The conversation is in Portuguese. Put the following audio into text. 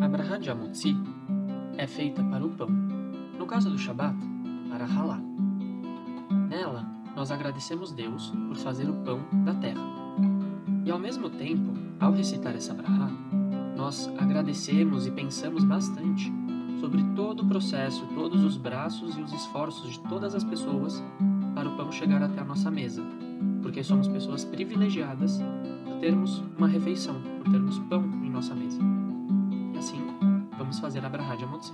A Brahá de Amotzi é feita para o pão. No caso do Shabat, para halá. Nela, nós agradecemos Deus por fazer o pão da terra. E ao mesmo tempo, ao recitar essa Brahá, nós agradecemos e pensamos bastante sobre todo o processo, todos os braços e os esforços de todas as pessoas para o pão chegar até a nossa mesa, porque somos pessoas privilegiadas por termos uma refeição, por termos pão vamos fazer a Brahá de Amotse.